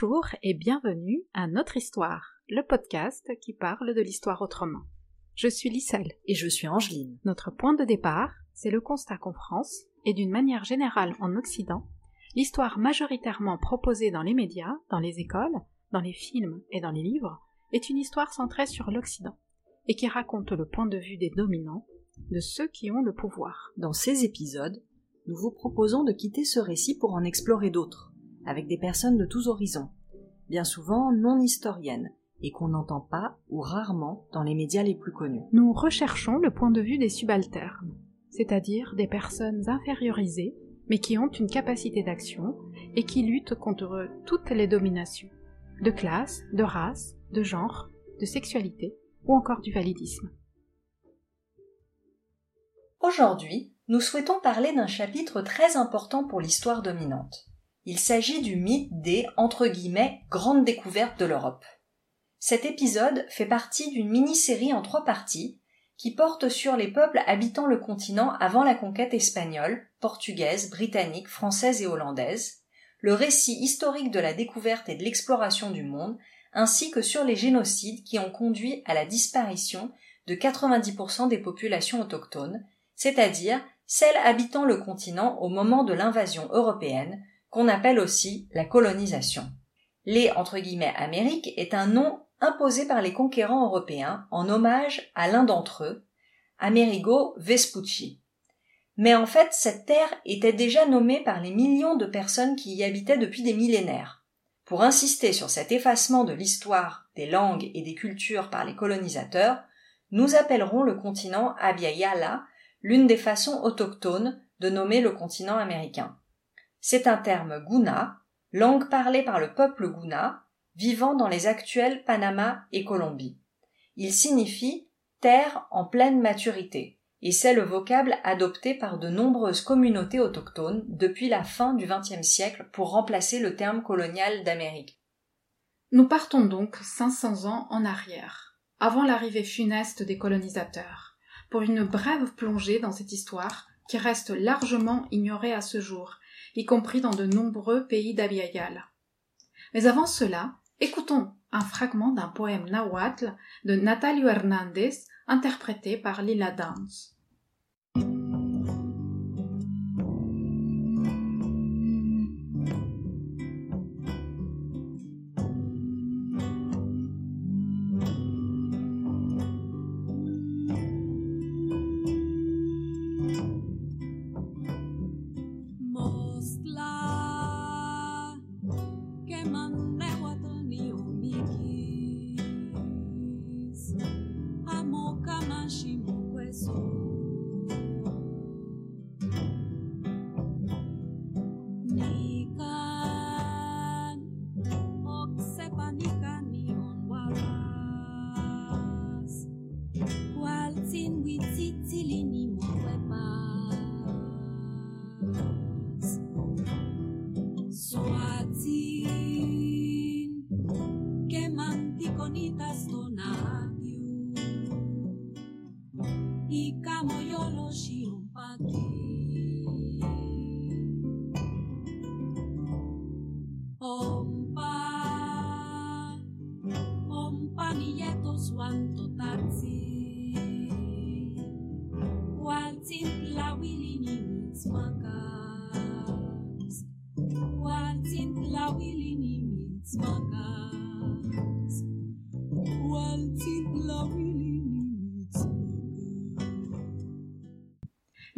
Bonjour et bienvenue à Notre Histoire, le podcast qui parle de l'histoire autrement. Je suis Lisselle. Et je suis Angeline. Notre point de départ, c'est le constat qu'en France, et d'une manière générale en Occident, l'histoire majoritairement proposée dans les médias, dans les écoles, dans les films et dans les livres, est une histoire centrée sur l'Occident, et qui raconte le point de vue des dominants, de ceux qui ont le pouvoir. Dans ces épisodes, nous vous proposons de quitter ce récit pour en explorer d'autres, avec des personnes de tous horizons, bien souvent non historiennes, et qu'on n'entend pas ou rarement dans les médias les plus connus. Nous recherchons le point de vue des subalternes, c'est-à-dire des personnes infériorisées, mais qui ont une capacité d'action et qui luttent contre toutes les dominations, de classe, de race, de genre, de sexualité ou encore du validisme. Aujourd'hui, nous souhaitons parler d'un chapitre très important pour l'histoire dominante. Il s'agit du mythe des entre guillemets grandes découvertes de l'Europe. Cet épisode fait partie d'une mini-série en trois parties qui porte sur les peuples habitant le continent avant la conquête espagnole, portugaise, britannique, française et hollandaise, le récit historique de la découverte et de l'exploration du monde, ainsi que sur les génocides qui ont conduit à la disparition de 90% des populations autochtones, c'est-à-dire celles habitant le continent au moment de l'invasion européenne, qu'on appelle aussi la colonisation. Les entre guillemets Amérique est un nom imposé par les conquérants européens en hommage à l'un d'entre eux, Amerigo Vespucci. Mais en fait, cette terre était déjà nommée par les millions de personnes qui y habitaient depuis des millénaires. Pour insister sur cet effacement de l'histoire, des langues et des cultures par les colonisateurs, nous appellerons le continent Abya l'une des façons autochtones de nommer le continent américain. C'est un terme Guna, langue parlée par le peuple Guna, vivant dans les actuels Panama et Colombie. Il signifie terre en pleine maturité, et c'est le vocable adopté par de nombreuses communautés autochtones depuis la fin du XXe siècle pour remplacer le terme colonial d'Amérique. Nous partons donc 500 ans en arrière, avant l'arrivée funeste des colonisateurs, pour une brève plongée dans cette histoire qui reste largement ignorée à ce jour y compris dans de nombreux pays d'Abiayal. Mais avant cela, écoutons un fragment d'un poème nahuatl de Natalio Hernández interprété par Lila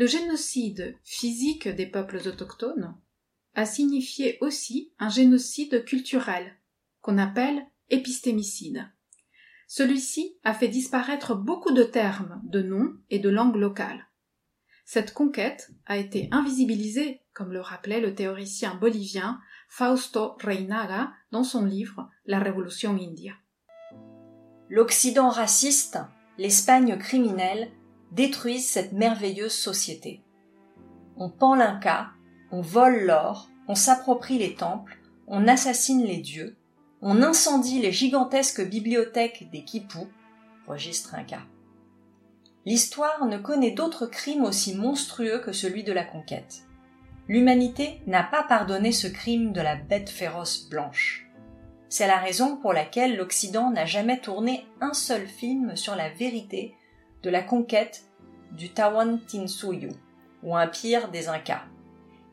Le génocide physique des peuples autochtones a signifié aussi un génocide culturel, qu'on appelle épistémicide. Celui-ci a fait disparaître beaucoup de termes, de noms et de langues locales. Cette conquête a été invisibilisée, comme le rappelait le théoricien bolivien Fausto Reinaga dans son livre La Révolution india. L'Occident raciste, l'Espagne criminelle, détruisent cette merveilleuse société. On pend l'Inca, on vole l'or, on s'approprie les temples, on assassine les dieux, on incendie les gigantesques bibliothèques des Kipous, registre Inca. L'histoire ne connaît d'autres crimes aussi monstrueux que celui de la conquête. L'humanité n'a pas pardonné ce crime de la bête féroce blanche. C'est la raison pour laquelle l'Occident n'a jamais tourné un seul film sur la vérité de la conquête du Tawantinsuyu, ou Empire des Incas.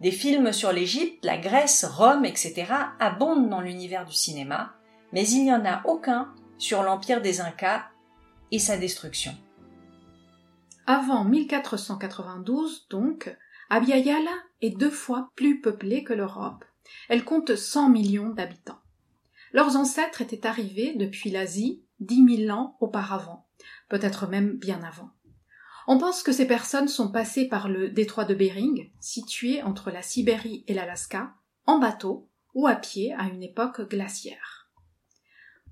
Des films sur l'Égypte, la Grèce, Rome, etc. abondent dans l'univers du cinéma, mais il n'y en a aucun sur l'Empire des Incas et sa destruction. Avant 1492, donc, Abya est deux fois plus peuplée que l'Europe. Elle compte 100 millions d'habitants. Leurs ancêtres étaient arrivés depuis l'Asie dix mille ans auparavant, peut-être même bien avant. On pense que ces personnes sont passées par le détroit de Bering, situé entre la Sibérie et l'Alaska, en bateau ou à pied à une époque glaciaire.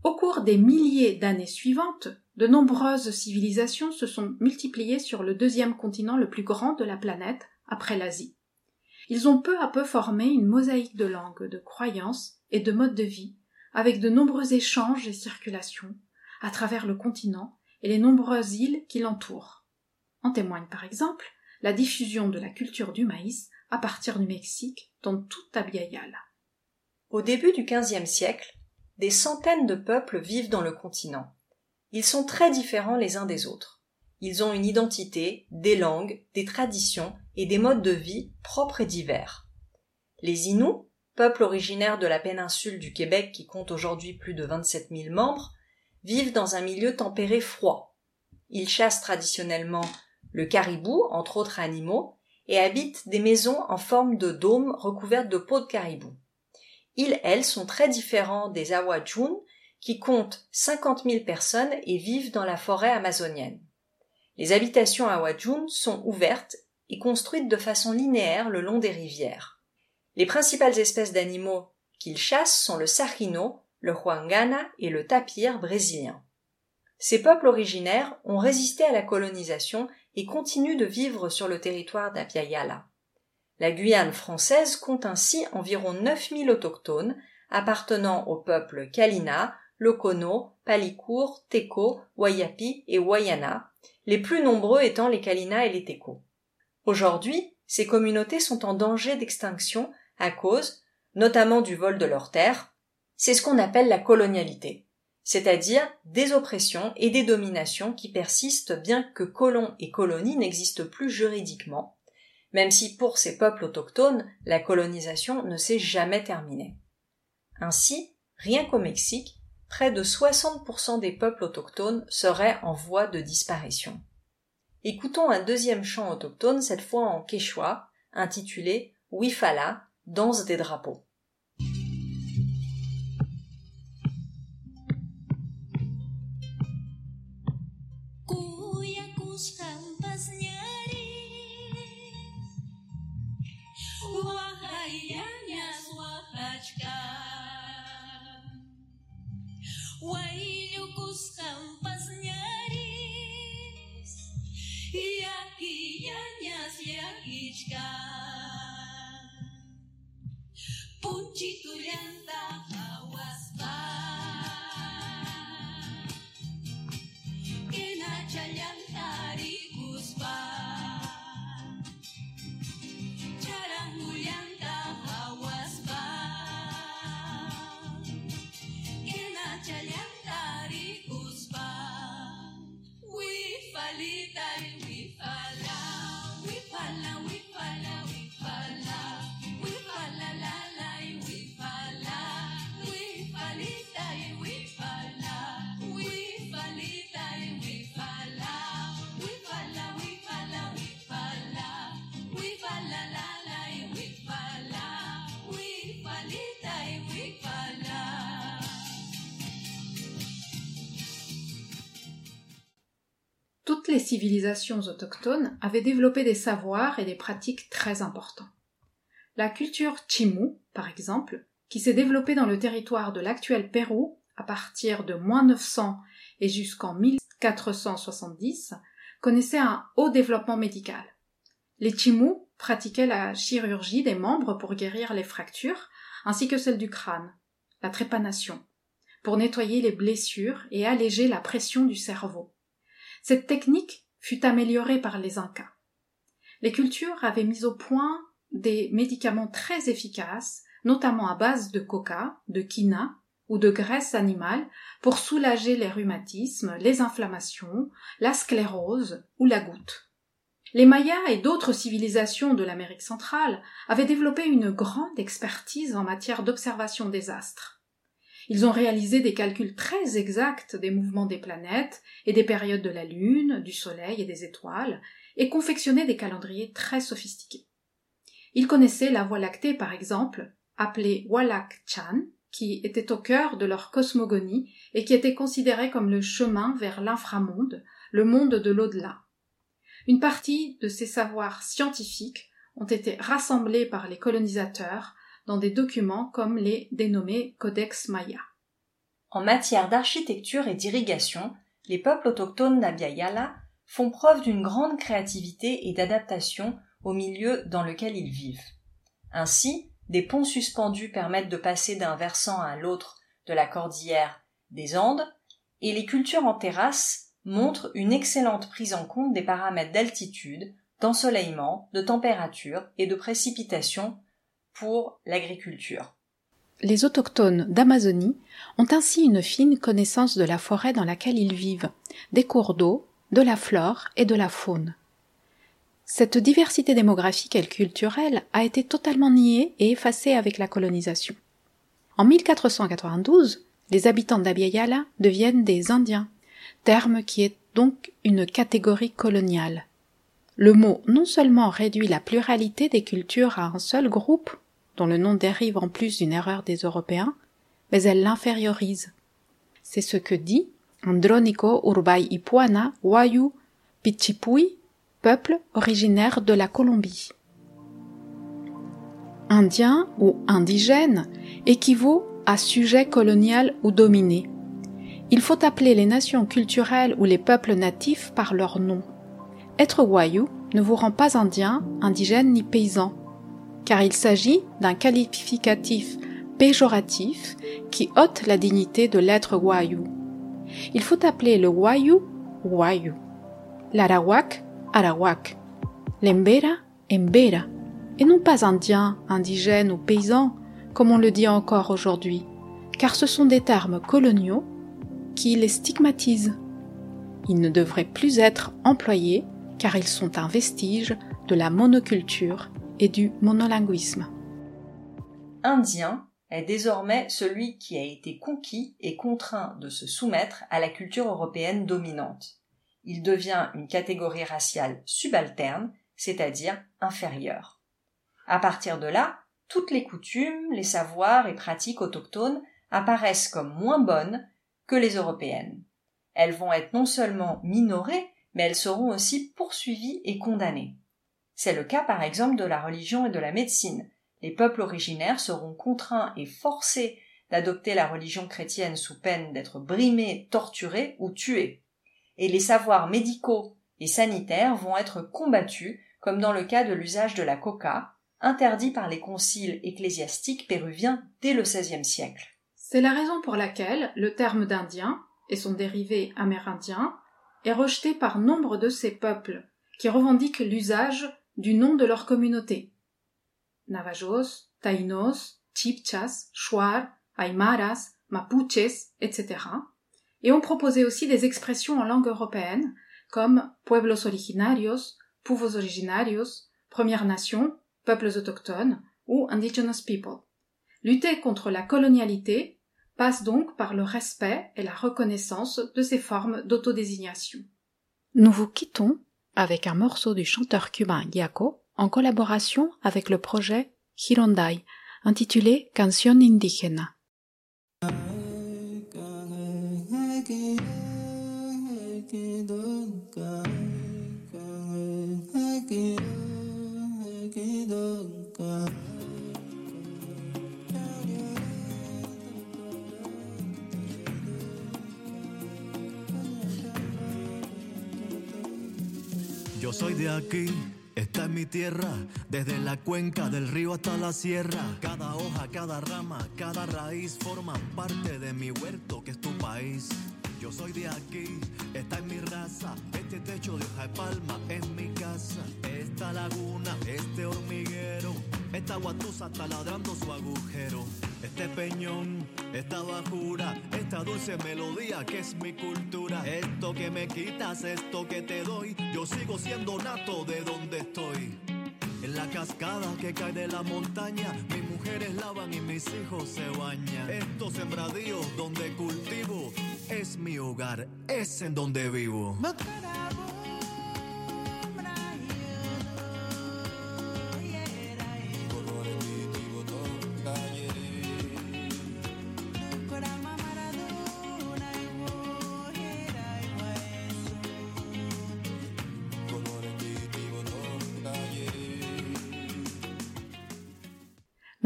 Au cours des milliers d'années suivantes, de nombreuses civilisations se sont multipliées sur le deuxième continent le plus grand de la planète, après l'Asie. Ils ont peu à peu formé une mosaïque de langues, de croyances et de modes de vie, avec de nombreux échanges et circulations à travers le continent et les nombreuses îles qui l'entourent. En témoigne par exemple la diffusion de la culture du maïs à partir du Mexique dans toute Abiyala. Au début du XVe siècle, des centaines de peuples vivent dans le continent. Ils sont très différents les uns des autres. Ils ont une identité, des langues, des traditions et des modes de vie propres et divers. Les Inuits, peuple originaire de la péninsule du Québec qui compte aujourd'hui plus de 27 000 membres, vivent dans un milieu tempéré froid. Ils chassent traditionnellement le caribou, entre autres animaux, et habitent des maisons en forme de dôme recouvertes de peau de caribou. Ils, elles, sont très différents des Awajun, qui comptent 50 000 personnes et vivent dans la forêt amazonienne. Les habitations Awajun sont ouvertes et construites de façon linéaire le long des rivières. Les principales espèces d'animaux qu'ils chassent sont le sarino, le huangana et le tapir brésilien. Ces peuples originaires ont résisté à la colonisation et continuent de vivre sur le territoire d'Apiayala. La Guyane française compte ainsi environ 9000 autochtones appartenant aux peuples Kalina, Lokono, Palicourt, Teko, Wayapi et Wayana, les plus nombreux étant les Kalina et les Teko. Aujourd'hui, ces communautés sont en danger d'extinction à cause, notamment du vol de leurs terres. C'est ce qu'on appelle la colonialité c'est-à-dire des oppressions et des dominations qui persistent bien que colons et colonies n'existent plus juridiquement, même si pour ces peuples autochtones la colonisation ne s'est jamais terminée. Ainsi, rien qu'au Mexique, près de 60% des peuples autochtones seraient en voie de disparition. Écoutons un deuxième chant autochtone, cette fois en quechua, intitulé Wifala, danse des drapeaux. Toutes les civilisations autochtones avaient développé des savoirs et des pratiques très importants. La culture Chimu, par exemple, qui s'est développée dans le territoire de l'actuel Pérou à partir de moins 900 et jusqu'en 1470, connaissait un haut développement médical. Les Chimu pratiquaient la chirurgie des membres pour guérir les fractures, ainsi que celle du crâne, la trépanation, pour nettoyer les blessures et alléger la pression du cerveau. Cette technique fut améliorée par les Incas. Les cultures avaient mis au point des médicaments très efficaces, notamment à base de coca, de quina, ou de graisse animale pour soulager les rhumatismes, les inflammations, la sclérose ou la goutte. Les Mayas et d'autres civilisations de l'Amérique centrale avaient développé une grande expertise en matière d'observation des astres. Ils ont réalisé des calculs très exacts des mouvements des planètes et des périodes de la Lune, du Soleil et des étoiles, et confectionné des calendriers très sophistiqués. Ils connaissaient la Voie lactée, par exemple, appelée Walak Chan, qui était au cœur de leur cosmogonie et qui était considérée comme le chemin vers l'inframonde, le monde de l'au-delà. Une partie de ces savoirs scientifiques ont été rassemblés par les colonisateurs dans des documents comme les dénommés Codex Maya. En matière d'architecture et d'irrigation, les peuples autochtones d'Abya font preuve d'une grande créativité et d'adaptation au milieu dans lequel ils vivent. Ainsi, des ponts suspendus permettent de passer d'un versant à l'autre de la cordillère des Andes, et les cultures en terrasse montrent une excellente prise en compte des paramètres d'altitude, d'ensoleillement, de température et de précipitation pour l'agriculture. Les autochtones d'Amazonie ont ainsi une fine connaissance de la forêt dans laquelle ils vivent, des cours d'eau, de la flore et de la faune. Cette diversité démographique et culturelle a été totalement niée et effacée avec la colonisation. En 1492, les habitants d'Abiyala deviennent des Indiens, terme qui est donc une catégorie coloniale. Le mot non seulement réduit la pluralité des cultures à un seul groupe, dont le nom dérive en plus d'une erreur des Européens, mais elle l'infériorise. C'est ce que dit Andronico Urbay Ipuana Wayu Pichipui peuple originaire de la Colombie. Indien ou indigène équivaut à sujet colonial ou dominé. Il faut appeler les nations culturelles ou les peuples natifs par leur nom. Être Wayou ne vous rend pas indien, indigène ni paysan, car il s'agit d'un qualificatif péjoratif qui ôte la dignité de l'être Wayou. Il faut appeler le Wayou Wayou, l'arawak Arawak, l'Embera, Embera, et non pas indien, indigène ou paysan, comme on le dit encore aujourd'hui, car ce sont des termes coloniaux qui les stigmatisent. Ils ne devraient plus être employés car ils sont un vestige de la monoculture et du monolinguisme. Indien est désormais celui qui a été conquis et contraint de se soumettre à la culture européenne dominante il devient une catégorie raciale subalterne, c'est-à-dire inférieure. À partir de là, toutes les coutumes, les savoirs et pratiques autochtones apparaissent comme moins bonnes que les européennes. Elles vont être non seulement minorées, mais elles seront aussi poursuivies et condamnées. C'est le cas par exemple de la religion et de la médecine. Les peuples originaires seront contraints et forcés d'adopter la religion chrétienne sous peine d'être brimés, torturés ou tués et les savoirs médicaux et sanitaires vont être combattus, comme dans le cas de l'usage de la coca, interdit par les conciles ecclésiastiques péruviens dès le XVIe siècle. C'est la raison pour laquelle le terme d'Indien et son dérivé amérindien est rejeté par nombre de ces peuples qui revendiquent l'usage du nom de leur communauté. Navajos, Taínos, Chipchas, Shuar, Aymaras, Mapuches, etc et ont proposé aussi des expressions en langue européenne comme pueblos originarios, povos originarios, Premières Nations, peuples autochtones ou indigenous people. Lutter contre la colonialité passe donc par le respect et la reconnaissance de ces formes d'autodésignation. Nous vous quittons avec un morceau du chanteur cubain Giaco en collaboration avec le projet Hirondai intitulé Canción Indígena. De aquí. Esta es mi tierra, desde la cuenca del río hasta la sierra. Cada hoja, cada rama, cada raíz forman parte de mi huerto que es tu país. Yo soy de aquí, esta es mi raza, este techo de hoja de palma es mi casa, esta laguna, este hormiguero Esta guatusa está ladrando su agujero. Este peñón, esta bajura, esta dulce melodía que es mi cultura. Esto que me quitas, esto que te doy, yo sigo siendo nato de donde estoy. En la cascada que cae de la montaña, mis mujeres lavan y mis hijos se bañan. Estos sembradíos donde cultivo es mi hogar, es en donde vivo.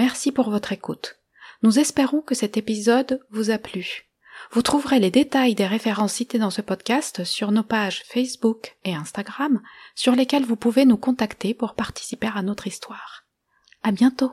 Merci pour votre écoute. Nous espérons que cet épisode vous a plu. Vous trouverez les détails des références citées dans ce podcast sur nos pages Facebook et Instagram, sur lesquelles vous pouvez nous contacter pour participer à notre histoire. À bientôt!